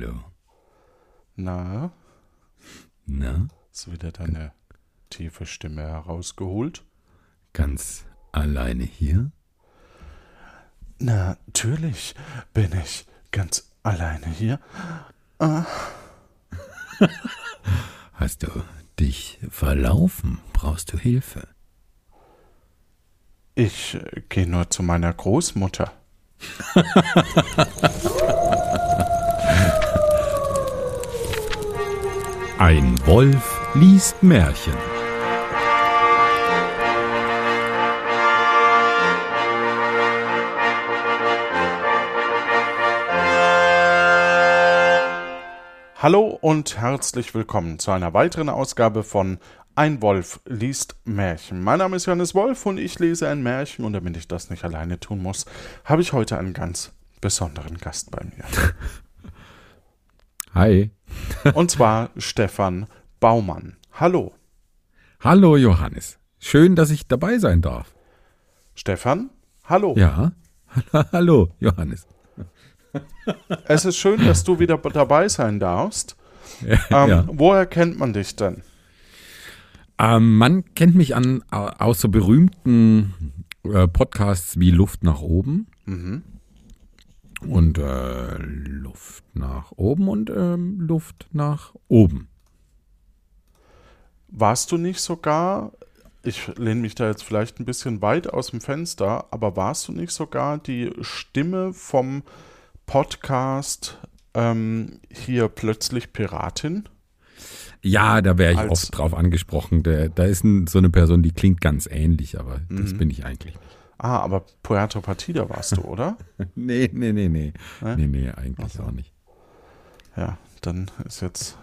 Hallo. Na, Na, ist wieder deine tiefe Stimme herausgeholt? ganz alleine hier? Natürlich bin ich ganz alleine hier. Hast du dich verlaufen? Brauchst du Hilfe? Ich äh, gehe nur zu meiner Großmutter. Ein Wolf liest Märchen. Hallo und herzlich willkommen zu einer weiteren Ausgabe von Ein Wolf liest Märchen. Mein Name ist Johannes Wolf und ich lese ein Märchen und damit ich das nicht alleine tun muss, habe ich heute einen ganz besonderen Gast bei mir. Hi. Und zwar Stefan Baumann. Hallo. Hallo Johannes. Schön, dass ich dabei sein darf. Stefan, hallo. Ja. Hallo Johannes. Es ist schön, dass du wieder dabei sein darfst. Ähm, ja. Woher kennt man dich denn? Ähm, man kennt mich an au- aus so berühmten äh, Podcasts wie Luft nach oben Mhm. Und äh, Luft nach oben und ähm, Luft nach oben. Warst du nicht sogar, ich lehne mich da jetzt vielleicht ein bisschen weit aus dem Fenster, aber warst du nicht sogar die Stimme vom Podcast ähm, hier plötzlich Piratin? Ja, da wäre ich Als- oft drauf angesprochen. Da, da ist ein, so eine Person, die klingt ganz ähnlich, aber das bin ich eigentlich nicht. Ah, aber Puerto Partida warst du, oder? Nee, nee, nee, nee. Ne? Nee, nee, eigentlich auch nicht. Ja, dann ist jetzt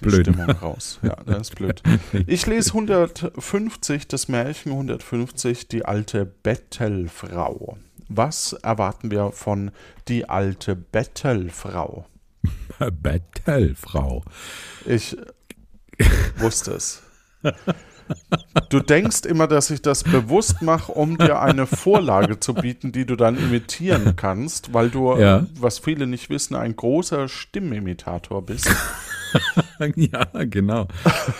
die Blöd. Stimmung raus. Ja, das ist blöd. Ich lese 150, das Märchen 150, die alte Bettelfrau. Was erwarten wir von die alte Bettelfrau? Battlefrau. Ich wusste es. Du denkst immer, dass ich das bewusst mache, um dir eine Vorlage zu bieten, die du dann imitieren kannst, weil du, Ja. was viele nicht wissen, ein großer Stimmimitator bist. Ja, genau.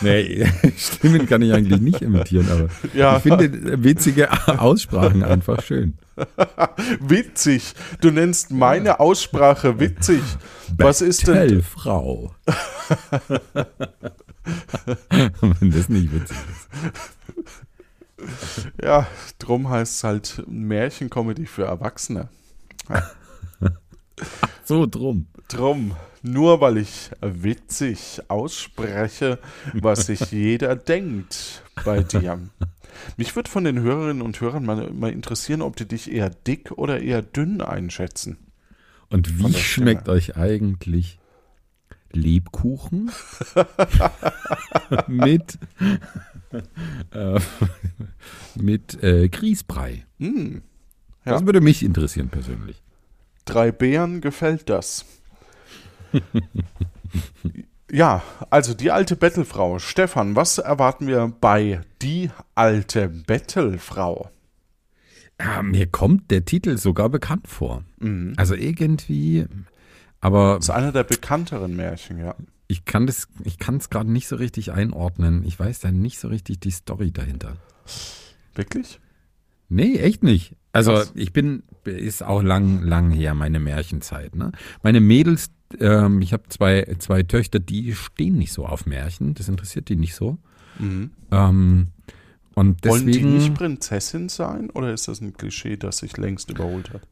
Nee, Stimmen kann ich eigentlich nicht imitieren, aber Ja. ich finde witzige Aussprachen einfach schön. Witzig. Du nennst meine Aussprache witzig. Was ist denn? Battlefrau. Wenn das nicht witzig ist. Ja, drum heißt es halt Märchencomedy für Erwachsene. So drum. Drum, nur weil ich witzig ausspreche, was sich jeder denkt bei dir. Mich würde von den Hörerinnen und Hörern mal, mal interessieren, ob die dich eher dick oder eher dünn einschätzen. Und wie schmeckt Stimme. euch eigentlich Lebkuchen mit äh, mit äh, Grießbrei? Hm. Ja. Das würde mich interessieren persönlich. Drei Bären gefällt das. Ja, also die alte Bettelfrau. Stefan, was erwarten wir bei die alte Bettelfrau? Ja, mir kommt der Titel sogar bekannt vor. Mhm. Also irgendwie, aber Das ist einer der bekannteren Märchen, ja. ich kann das, ich kann es gerade nicht so richtig einordnen. Ich weiß da nicht so richtig die Story dahinter. Wirklich? Nee, echt nicht. Also Krass. ich bin, ist auch lang, lang her, meine Märchenzeit. Ne? Meine Mädels, ähm, ich habe zwei, zwei Töchter, die stehen nicht so auf Märchen. Das interessiert die nicht so. Mhm. Ähm, und Wollen die deswegen, nicht Prinzessin sein oder ist das ein Klischee, das sich längst überholt hat?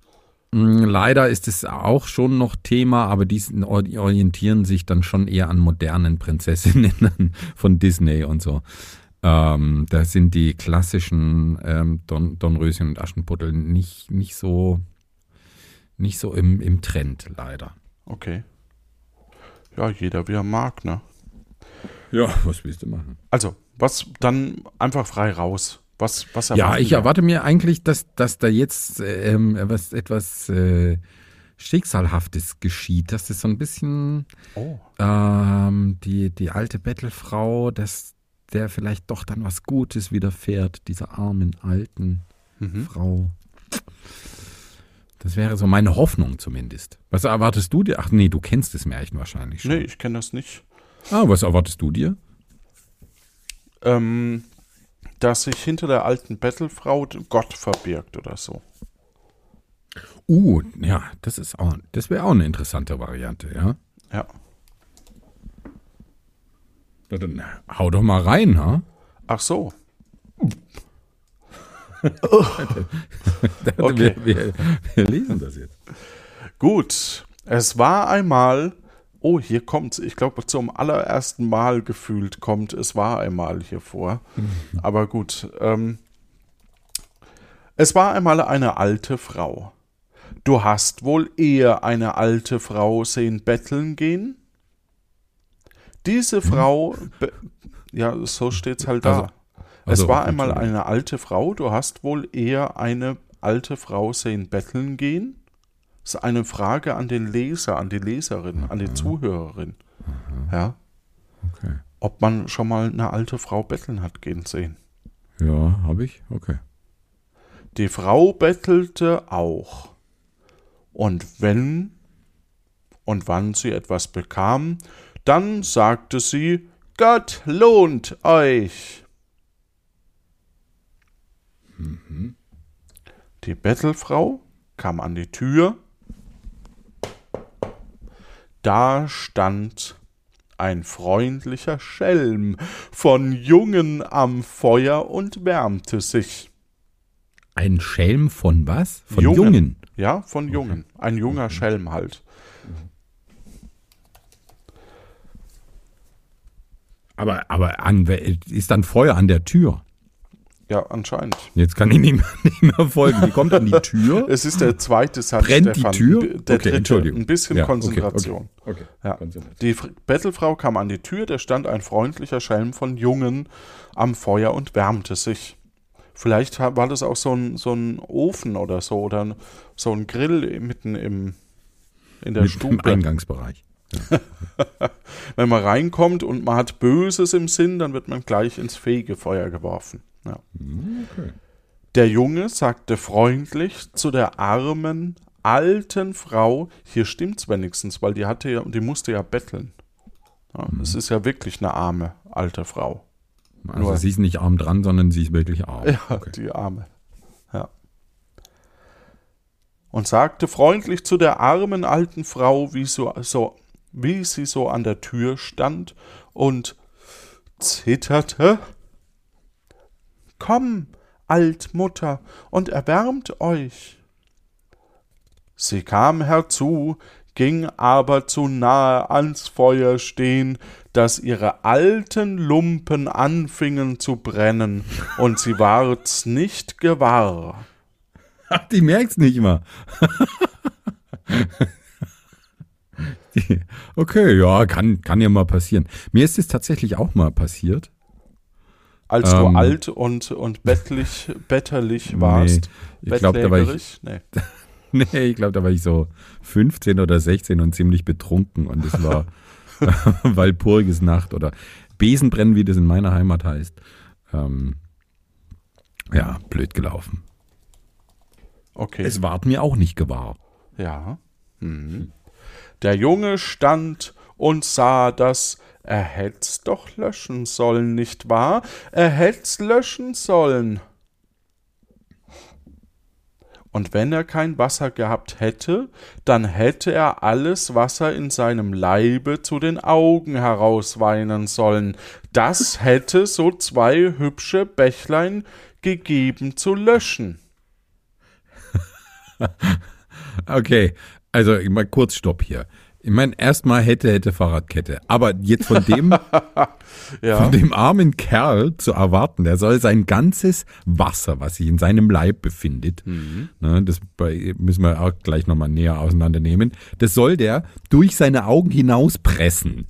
mh, leider ist es auch schon noch Thema, aber die orientieren sich dann schon eher an modernen Prinzessinnen von Disney und so. Ähm, da sind die klassischen ähm, Don, Dornröschen und Aschenputtel nicht, nicht so, nicht so im, im Trend, leider. Okay. Ja, jeder wie er mag, ne? Ja, was willst du machen? Also, was dann einfach frei raus. Was, was Ja, ich erwarte mir eigentlich, dass, dass da jetzt ähm, was, etwas äh, Schicksalhaftes geschieht, dass das so ein bisschen Oh, ähm, die, die alte Bettelfrau, dass der vielleicht doch dann was Gutes widerfährt, dieser armen alten mhm. Frau. Das wäre so meine Hoffnung zumindest. Was erwartest du dir? Ach nee, du kennst das Märchen wahrscheinlich schon. Nee, ich kenne das nicht. Ah, was erwartest du dir? Ähm, dass sich hinter der alten Bettelfrau Gott verbirgt oder so. Uh, ja, das ist auch, das wäre auch eine interessante Variante, ja. Ja. Na, dann hau doch mal rein, ha? Ach so. Okay. Wir, wir, wir lesen das jetzt. Gut. Es war einmal. Oh, hier kommt Ich glaube, zum allerersten Mal gefühlt kommt es war einmal hier vor. Aber gut. Ähm, es war einmal eine alte Frau. Du hast wohl eher eine alte Frau sehen betteln gehen? Diese Frau, be- ja, so steht's halt da. Also- also, es war einmal eine alte Frau, du hast wohl eher eine alte Frau sehen betteln gehen? Das ist eine Frage an den Leser, an die Leserin, an die Zuhörerin. Ja, Okay. ob man schon mal eine alte Frau betteln hat gehen sehen. Ja, habe ich? Okay. Die Frau bettelte auch. Und wenn und wann sie etwas bekam, dann sagte sie, Gott lohnt euch. Die Bettelfrau kam an die Tür. Da stand ein freundlicher Schelm von Jungen am Feuer und wärmte sich. Ein Schelm von was? Von Jungen. Ja, von Jungen. Ein junger Schelm halt. Aber, aber ist dann Feuer an der Tür. Ja, anscheinend. Jetzt kann ich nicht mehr, nicht mehr folgen. Die kommt an die Tür. Es ist der zweite Satz. Brennt die Stefan. Tür? Der Okay, dritte. Entschuldigung. Ein bisschen Ja, okay, Konzentration. Okay. Ja. Konzentration. Die Bettelfrau kam an die Tür, da stand ein freundlicher Schelm von Jungen am Feuer und wärmte sich. Vielleicht war das auch so ein, so ein Ofen oder so oder so ein Grill mitten im, in der Mit Im Stube. Eingangsbereich. Wenn man reinkommt und man hat Böses im Sinn, dann wird man gleich ins Fegefeuer geworfen. Ja. Okay. Der Junge sagte freundlich zu der armen, alten Frau, hier stimmt's wenigstens, weil die hatte ja, die musste ja betteln. Ja, Es ist ja wirklich eine arme, alte Frau. Also Nur- sie ist nicht arm dran, sondern sie ist wirklich arm. Ja, Okay. die arme. Ja. Und sagte freundlich zu der armen alten Frau, wie, so, so, wie sie so an der Tür stand und zitterte. Komm, Altmutter, und erwärmt euch. Sie kam herzu, ging aber zu nahe ans Feuer stehen, dass ihre alten Lumpen anfingen zu brennen, und sie ward's nicht gewahr. Ach, die merkt's nicht mal. Okay, ja, kann, kann ja mal passieren. Mir ist es tatsächlich auch mal passiert. Als Ähm. du alt und, und bettlich, betterlich warst. ich glaub, da war ich-? Nee. Nee, ich glaube, da war ich so 15 oder 16 und ziemlich betrunken und es war Walpurgisnacht oder Besenbrennen, wie das in meiner Heimat heißt. Ähm, ja, blöd gelaufen. Okay. Es ward mir auch nicht gewahr. Ja. Mhm. Der Junge stand und sah das. Er hätt's doch löschen sollen, nicht wahr? Er hätt's löschen sollen. Und wenn er kein Wasser gehabt hätte, dann hätte er alles Wasser in seinem Leibe zu den Augen herausweinen sollen. Das hätte so zwei hübsche Bächlein gegeben zu löschen. Okay, also mal kurz Stopp hier. Ich meine, erstmal hätte, hätte Fahrradkette. Aber jetzt von dem, Ja. von dem armen Kerl zu erwarten, der soll sein ganzes Wasser, was sich in seinem Leib befindet, Mhm. ne, das müssen wir auch gleich nochmal näher auseinandernehmen, das soll der durch seine Augen hinauspressen.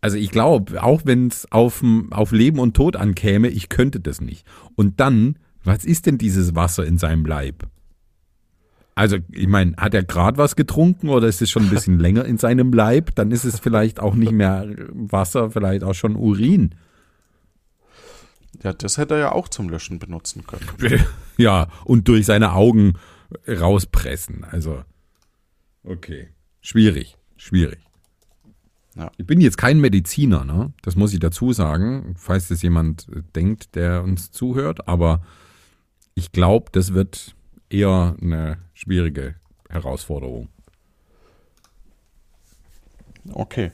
Also ich glaube, auch wenn es auf, auf Leben und Tod ankäme, ich könnte das nicht. Und dann, was ist denn dieses Wasser in seinem Leib? Also, ich meine, hat er gerade was getrunken oder ist es schon ein bisschen länger in seinem Leib? Dann ist es vielleicht auch nicht mehr Wasser, vielleicht auch schon Urin. Ja, das hätte er ja auch zum Löschen benutzen können. Ja, und durch seine Augen rauspressen. Also, okay. Schwierig, schwierig. Ja. Ich bin jetzt kein Mediziner, ne? Das muss ich dazu sagen, falls das jemand denkt, der uns zuhört, aber ich glaube, das wird eher eine schwierige Herausforderung. Okay.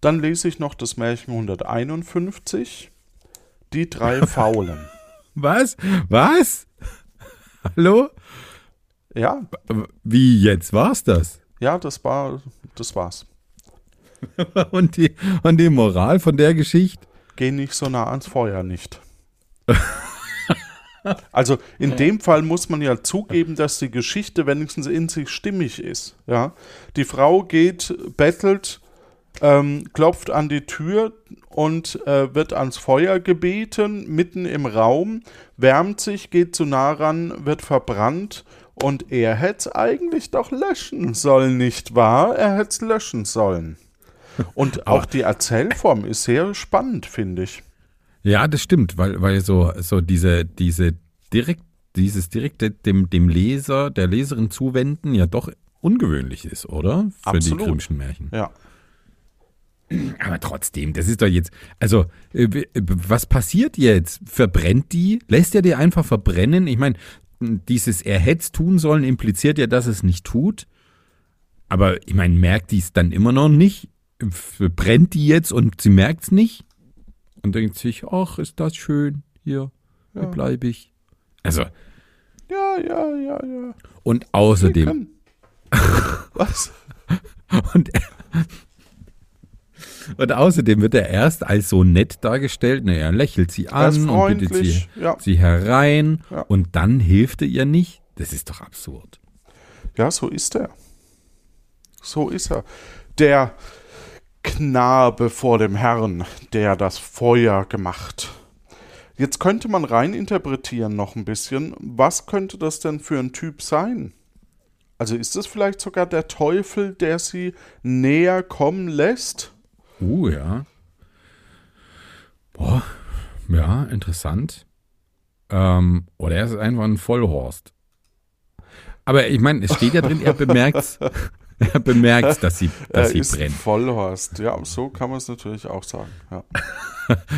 Dann lese ich noch das Märchen 151. Die drei Faulen. Was? Was? Hallo? ja, Wie jetzt war's das? ja, das war, das war's. Und die, und die Moral von der Geschichte? Geh nicht so nah ans Feuer nicht. Also in dem Fall muss man ja zugeben, dass die Geschichte wenigstens in sich stimmig ist. Ja, die Frau geht, bettelt, ähm, klopft an die Tür und äh, wird ans Feuer gebeten, mitten im Raum, wärmt sich, geht zu nah ran, wird verbrannt und er hätte es eigentlich doch löschen sollen, nicht wahr? Er hätte es löschen sollen. Und auch die Erzählform ist sehr spannend, finde ich. Ja, das stimmt, weil, weil so, so diese, diese direkt, dieses direkte dem, dem Leser, der Leserin zuwenden ja doch ungewöhnlich ist, oder? Für Absolut. die Grimmschen Märchen. Ja. Aber trotzdem, das ist doch jetzt, also, äh, w- was passiert jetzt? Verbrennt die? Lässt er die einfach verbrennen? Ich meine, dieses er hätte es tun sollen impliziert ja, dass es nicht tut. Aber ich meine, merkt die es dann immer noch nicht? Brennt die jetzt und sie merkt es nicht? Und denkt sich, ach, ist das schön, hier, hier Ja. bleibe ich. Also, Ja, ja, ja, ja. und außerdem, Was? Und, und außerdem wird er erst als so nett dargestellt. Ne, er lächelt sie an und bittet sie. Ja. sie herein. Ja. Und dann hilft er ihr nicht. Das ist doch absurd. ja, so ist er. So ist er. Der Knabe vor dem Herrn, der das Feuer gemacht. Jetzt könnte man rein interpretieren noch ein bisschen. Was könnte das denn für ein Typ sein? Also ist es vielleicht sogar der Teufel, der sie näher kommen lässt? Uh, ja. Boah, ja, interessant. Ähm, oder er ist einfach ein Vollhorst. Aber ich meine, es steht ja drin, er bemerkt, er bemerkt, dass sie, dass er sie ist brennt. Vollhorst. Ja, so kann man es natürlich auch sagen. Ja.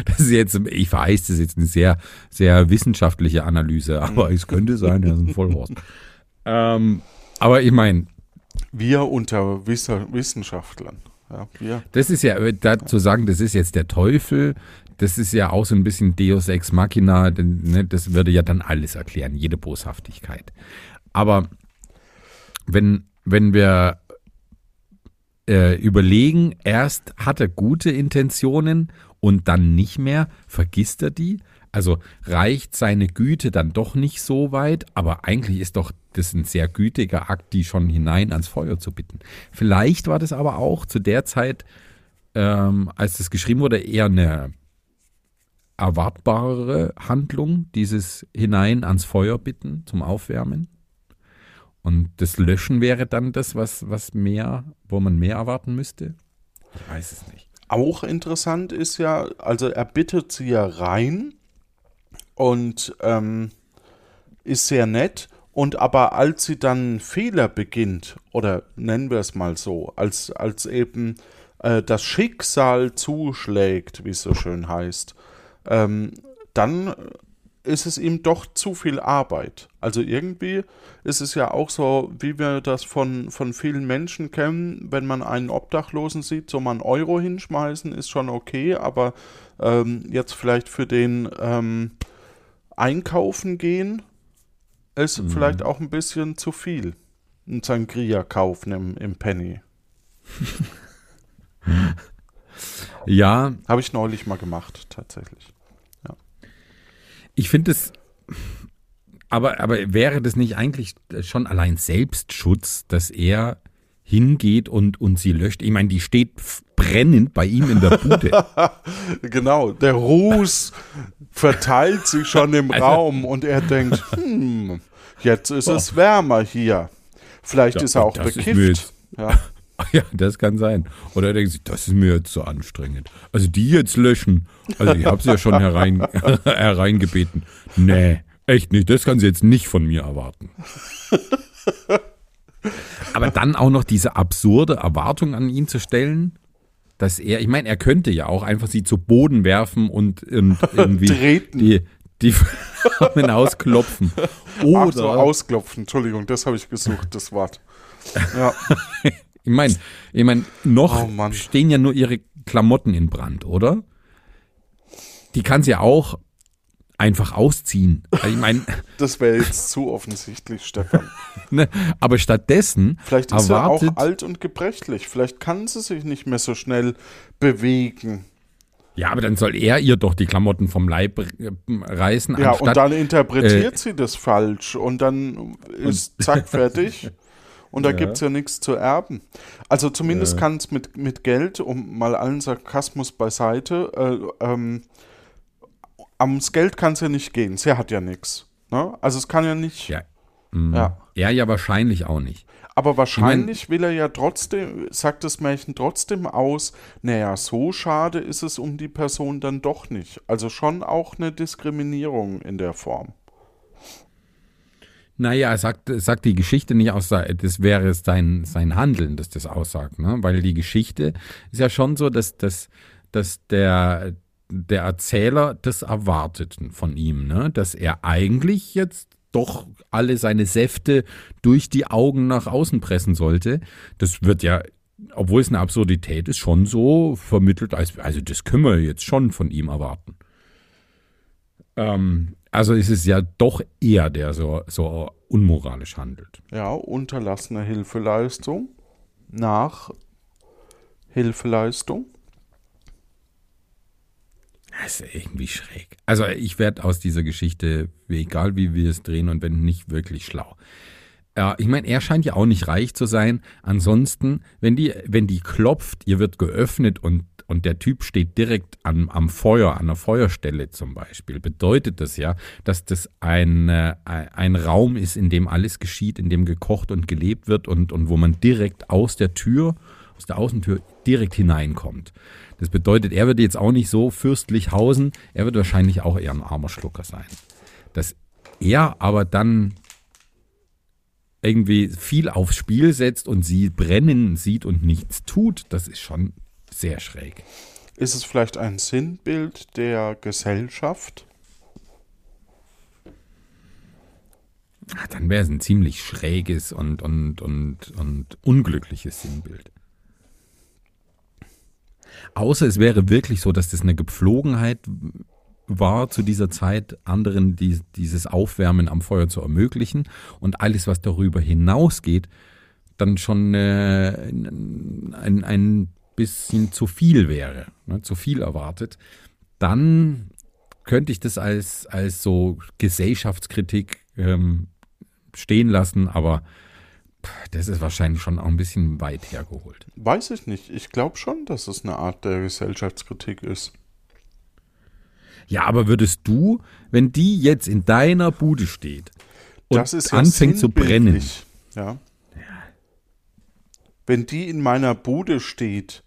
Das ist jetzt, ich weiß, das ist jetzt eine sehr, sehr wissenschaftliche Analyse, aber es könnte sein, er ist ein Vollhorst. ähm, aber ich meine, Wir unter Wissenschaftlern. Ja, wir. das ist ja, äh, da zu sagen, das ist jetzt der Teufel, das ist ja auch so ein bisschen Deus Ex Machina, denn, ne, das würde ja dann alles erklären, jede Boshaftigkeit. Aber wenn, wenn wir äh, überlegen, erst hat er gute Intentionen und dann nicht mehr, vergisst er die. Also reicht seine Güte dann doch nicht so weit, aber eigentlich ist doch das ein sehr gütiger Akt, die schon hinein ans Feuer zu bitten. Vielleicht war das aber auch zu der Zeit, ähm, als das geschrieben wurde, eher eine erwartbarere Handlung, dieses hinein ans Feuer bitten zum Aufwärmen. Und das Löschen wäre dann das, was, was mehr, wo man mehr erwarten müsste? Ich weiß es nicht. Auch interessant ist ja, also er bittet sie ja rein und ähm, ist sehr nett. Und aber als sie dann Fehler beginnt, oder nennen wir es mal so, als, als eben äh, das Schicksal zuschlägt, wie es so schön heißt, ähm, dann ist es ihm doch zu viel Arbeit. Also irgendwie ist es ja auch so, wie wir das von, von vielen Menschen kennen, wenn man einen Obdachlosen sieht, so mal einen Euro hinschmeißen, ist schon okay, aber ähm, jetzt vielleicht für den ähm, Einkaufen gehen, ist vielleicht auch ein bisschen zu viel. Ein Sangria kaufen im, im Penny. Ja, Habe ich neulich mal gemacht, tatsächlich. Ich finde es, aber, aber wäre das nicht eigentlich schon allein Selbstschutz, dass er hingeht und, und sie löscht? Ich meine, die steht brennend bei ihm in der Bude. Genau, der Ruß verteilt sich schon im Raum und er denkt, hm, jetzt ist es wärmer hier. Vielleicht Ja, ist er auch bekifft. Ja, Ja, das kann sein. Oder er denkt sich, das ist mir jetzt so anstrengend. Also die jetzt löschen. Also ich habe sie ja schon herein, hereingebeten. Nee, echt nicht. Das kann sie jetzt nicht von mir erwarten. Aber dann auch noch diese absurde Erwartung an ihn zu stellen, dass er, ich meine, er könnte ja auch einfach sie zu Boden werfen und, und irgendwie Treten. die, die Flammen ausklopfen. Oder, Ach so, ausklopfen. Entschuldigung, das habe ich gesucht, das Wort. Ja. Ich meine, ich mein, noch Oh stehen ja nur ihre Klamotten in Brand, oder? Die kann sie ja auch einfach ausziehen. Also Ich meine, Das wäre jetzt zu offensichtlich, Stefan. ne, aber stattdessen Vielleicht ist er auch erwartet, alt und gebrechlich. Vielleicht kann sie sich nicht mehr so schnell bewegen. ja, aber dann soll er ihr doch die Klamotten vom Leib äh, reißen, Ja, anstatt und dann interpretiert äh, sie das falsch und dann ist zack fertig. Und da Ja. gibt's ja nichts zu erben. Also zumindest kann es mit, mit Geld, um mal allen Sarkasmus beiseite, äh, ähm, ams Geld kann es ja nicht gehen. Sie hat ja nichts. Ne? Also es kann ja nicht. Ja. mm, Ja. er ja wahrscheinlich auch nicht. Aber wahrscheinlich will er ja trotzdem, sagt das Märchen trotzdem aus, naja, so schade ist es um die Person dann doch nicht. Also schon auch eine Diskriminierung in der Form. Naja, sagt, sagt die Geschichte nicht aus, das wäre sein, sein Handeln, das das aussagt, ne? Weil die Geschichte ist ja schon so, dass, dass, dass der, der Erzähler das erwartet von ihm, ne? Dass er eigentlich jetzt doch alle seine Säfte durch die Augen nach außen pressen sollte. Das wird ja, obwohl es eine Absurdität ist, schon so vermittelt, als, also das können wir jetzt schon von ihm erwarten. Ähm, also ist es ja doch er, der so, so unmoralisch handelt. Ja, unterlassene Hilfeleistung nach Hilfeleistung. Das ist irgendwie schräg. Also ich werde aus dieser Geschichte, egal wie wir es drehen und wenn nicht wirklich schlau. Ja, ich meine, er scheint ja auch nicht reich zu sein. Ansonsten, wenn die, wenn die klopft, ihr wird geöffnet und, und der Typ steht direkt am, am Feuer, an der Feuerstelle zum Beispiel, bedeutet das ja, dass das ein, äh, ein Raum ist, in dem alles geschieht, in dem gekocht und gelebt wird und, und wo man direkt aus der Tür, aus der Außentür direkt hineinkommt. Das bedeutet, er wird jetzt auch nicht so fürstlich hausen, er wird wahrscheinlich auch eher ein armer Schlucker sein. Dass er aber dann irgendwie viel aufs Spiel setzt und sie brennen sieht und nichts tut, das ist schon sehr schräg. Ist es vielleicht ein Sinnbild der Gesellschaft? Ah, Dann wäre es ein ziemlich schräges und, und, und, und unglückliches Sinnbild. Außer es wäre wirklich so, dass das eine Gepflogenheit war zu dieser Zeit, anderen die, dieses Aufwärmen am Feuer zu ermöglichen und alles, was darüber hinausgeht, dann schon äh, ein, ein bisschen zu viel wäre, ne, zu viel erwartet, dann könnte ich das als, als so Gesellschaftskritik ähm, stehen lassen, aber das ist wahrscheinlich schon auch ein bisschen weit hergeholt. Weiß ich nicht. Ich glaube schon, dass es eine Art der Gesellschaftskritik ist. Ja, aber würdest du, wenn die jetzt in deiner Bude steht und das ist ja anfängt zu brennen. Ja. Wenn die in meiner Bude steht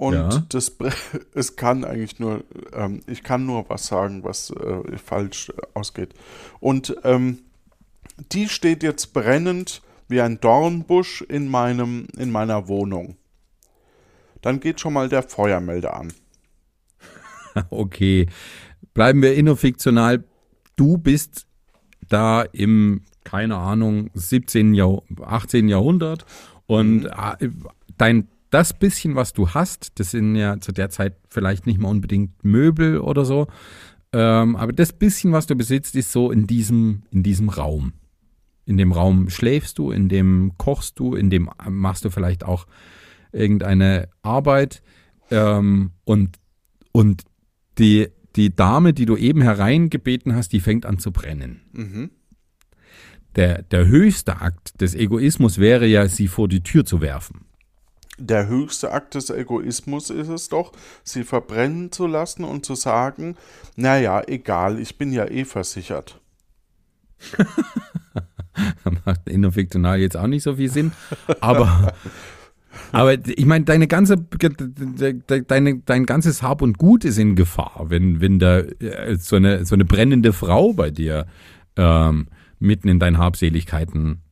und Ja. das es kann eigentlich nur, ähm, ich kann nur was sagen, was äh, falsch ausgeht. Und ähm, die steht jetzt brennend wie ein Dornbusch in meinem, in meiner Wohnung. Dann geht schon mal der Feuermelder an. okay, bleiben wir innofiktional, du bist da im, keine Ahnung, 17. Jahr, 18. Jahrhundert und äh, dein das bisschen, was du hast, das sind ja zu der Zeit vielleicht nicht mal unbedingt Möbel oder so, ähm, aber das bisschen, was du besitzt, ist so in diesem, in diesem Raum. In dem Raum schläfst du, in dem kochst du, in dem machst du vielleicht auch irgendeine Arbeit ähm, und, und die, die Dame, die du eben hereingebeten hast, die fängt an zu brennen. Mhm. Der, der höchste Akt des Egoismus wäre ja, sie vor die Tür zu werfen. Der höchste Akt des Egoismus ist es doch, sie verbrennen zu lassen und zu sagen, naja, egal, ich bin ja eh versichert. Macht innerfiktional jetzt auch nicht so viel Sinn. Aber, Aber ich meine, deine ganze, deine, dein ganzes Hab und Gut ist in Gefahr, wenn, wenn da äh, so eine, so eine brennende Frau bei dir ähm, mitten in deinen Habseligkeiten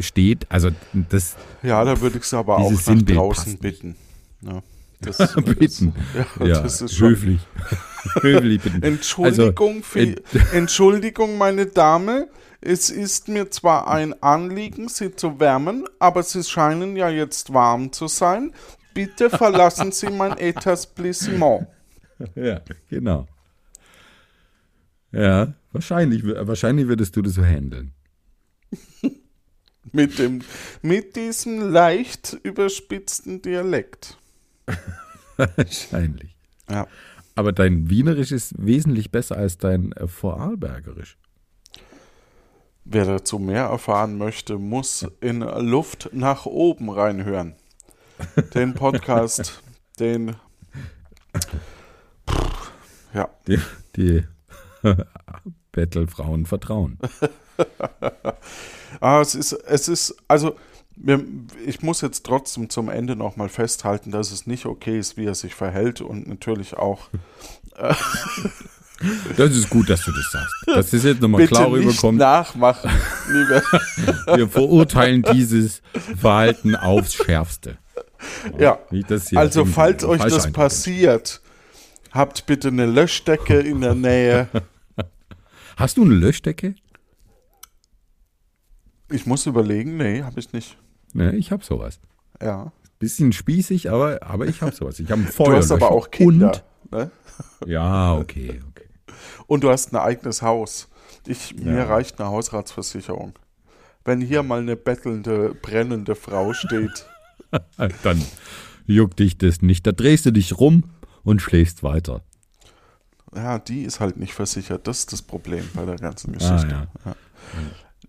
steht. Also das. Ja, da würde ich es aber auch nach Sinnbild draußen bitten. Ja, das, bitten. ja, Ja, das ist höflich. höflich bitten. Entschuldigung, Also, äh, Entschuldigung, meine Dame. Es ist mir zwar ein Anliegen, Sie zu wärmen, aber Sie scheinen ja jetzt warm zu sein. Bitte verlassen Sie mein Etablissement. Ja, genau. Ja, wahrscheinlich, wahrscheinlich würdest du das so handeln. Mit, dem, mit diesem leicht überspitzten Dialekt. Wahrscheinlich. Ja. Aber dein Wienerisch ist wesentlich besser als dein äh, Vorarlbergerisch. Wer dazu mehr erfahren möchte, muss in Luft nach oben reinhören. Den Podcast, den. Ja, Die, die Bettelfrauen vertrauen. Ah, es ist, es ist, also, ich muss jetzt trotzdem zum Ende nochmal festhalten, dass es nicht okay ist, wie er sich verhält und natürlich auch. Das ist gut, dass du das sagst. Dass das jetzt nochmal klar nicht rüberkommt. nachmachen, lieber. Wir verurteilen dieses Verhalten aufs Schärfste. Ja, also falls euch das Eindruck passiert, habt bitte eine Löschdecke in der Nähe. Hast du eine Löschdecke? Ich muss überlegen, nee, habe ich nicht. Ne, ich habe sowas. Ja. Bisschen spießig, aber, aber ich habe sowas. Ich habe einen Du Feuerlöscher. hast aber auch Kinder. Ne? Und, ja, okay, okay. Und du hast ein eigenes Haus. Ich, Mir Ja. reicht eine Hausratsversicherung. Wenn hier mal eine bettelnde, brennende Frau steht, Dann juckt dich das nicht. Da drehst du dich rum und schläfst weiter. ja, die ist halt nicht versichert. Das ist das Problem bei der ganzen Ah, Geschichte. ja.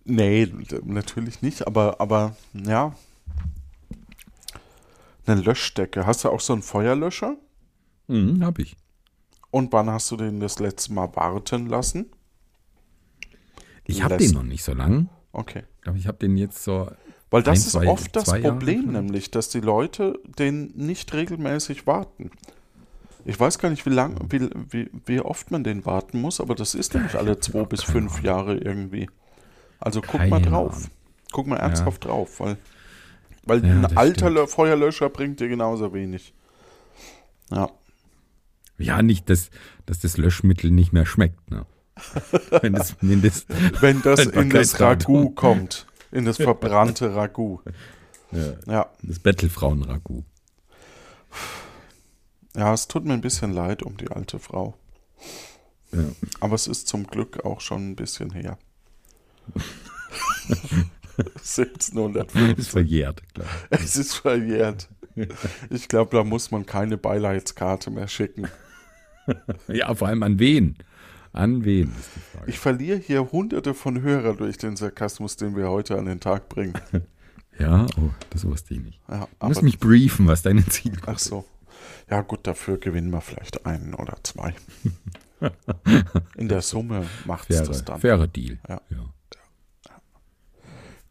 Nee, natürlich nicht, aber, aber ja. Eine Löschdecke. Hast du auch so einen Feuerlöscher? Mhm, hab ich. Und wann hast du den das letzte Mal warten lassen? Ich habe den noch nicht so lang. Okay. Ich glaube, ich habe den jetzt so. Weil das Ein, ist zwei- oft das Jahre Problem, schon. nämlich, dass die Leute den nicht regelmäßig warten. Ich weiß gar nicht, wie lang, wie, wie, wie oft man den warten muss, aber das ist nämlich alle zwei bis fünf. Jahre irgendwie. Also guck mal Keine drauf. Ahnung. Guck mal ernsthaft drauf, weil, weil Ja, ein alter stimmt. Lö- Feuerlöscher bringt dir genauso wenig. Ja. Ja, nicht, dass, dass das Löschmittel nicht mehr schmeckt. Ne? wenn, das, wenn das, Wenn das in das. Ragout kommt, in das verbrannte Ragout. ja, Ja. das Bettelfrauen-Ragout. ja, es tut mir ein bisschen leid um die alte Frau. Ja. Aber es ist zum Glück auch schon ein bisschen her. 1750. Ist verjährt, klar. Es ist verjährt. Ich glaube, da muss man keine Beileidskarte mehr schicken. Ja, vor allem an wen? An wen ist die Frage. Ich verliere hier hunderte von Hörer durch den Sarkasmus, den wir heute an den Tag bringen. ja, oh, das wusste ich nicht. Ja, Du musst mich briefen, was deine Ziele ach so. Ja, gut, dafür gewinnen wir vielleicht einen oder zwei. In der Summe macht es das dann. fairer Deal. Ja. Ja.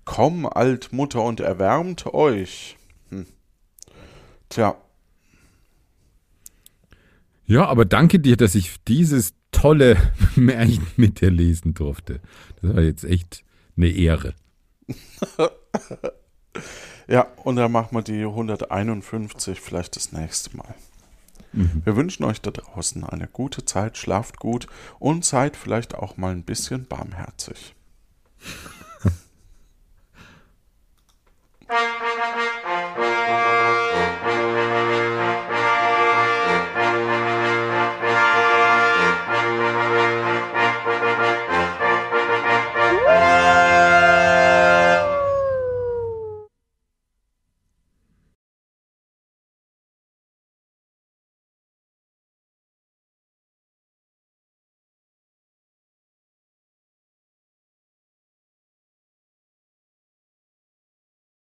Komm, Altmutter, und erwärmt euch. Hm. Tja, ja, aber danke dir, dass ich dieses tolle Märchen mit dir lesen durfte. Das war jetzt echt eine Ehre. Ja, und dann machen wir die 151 vielleicht das nächste Mal. Wir wünschen euch da draußen eine gute Zeit, schlaft gut und seid vielleicht auch mal ein bisschen barmherzig.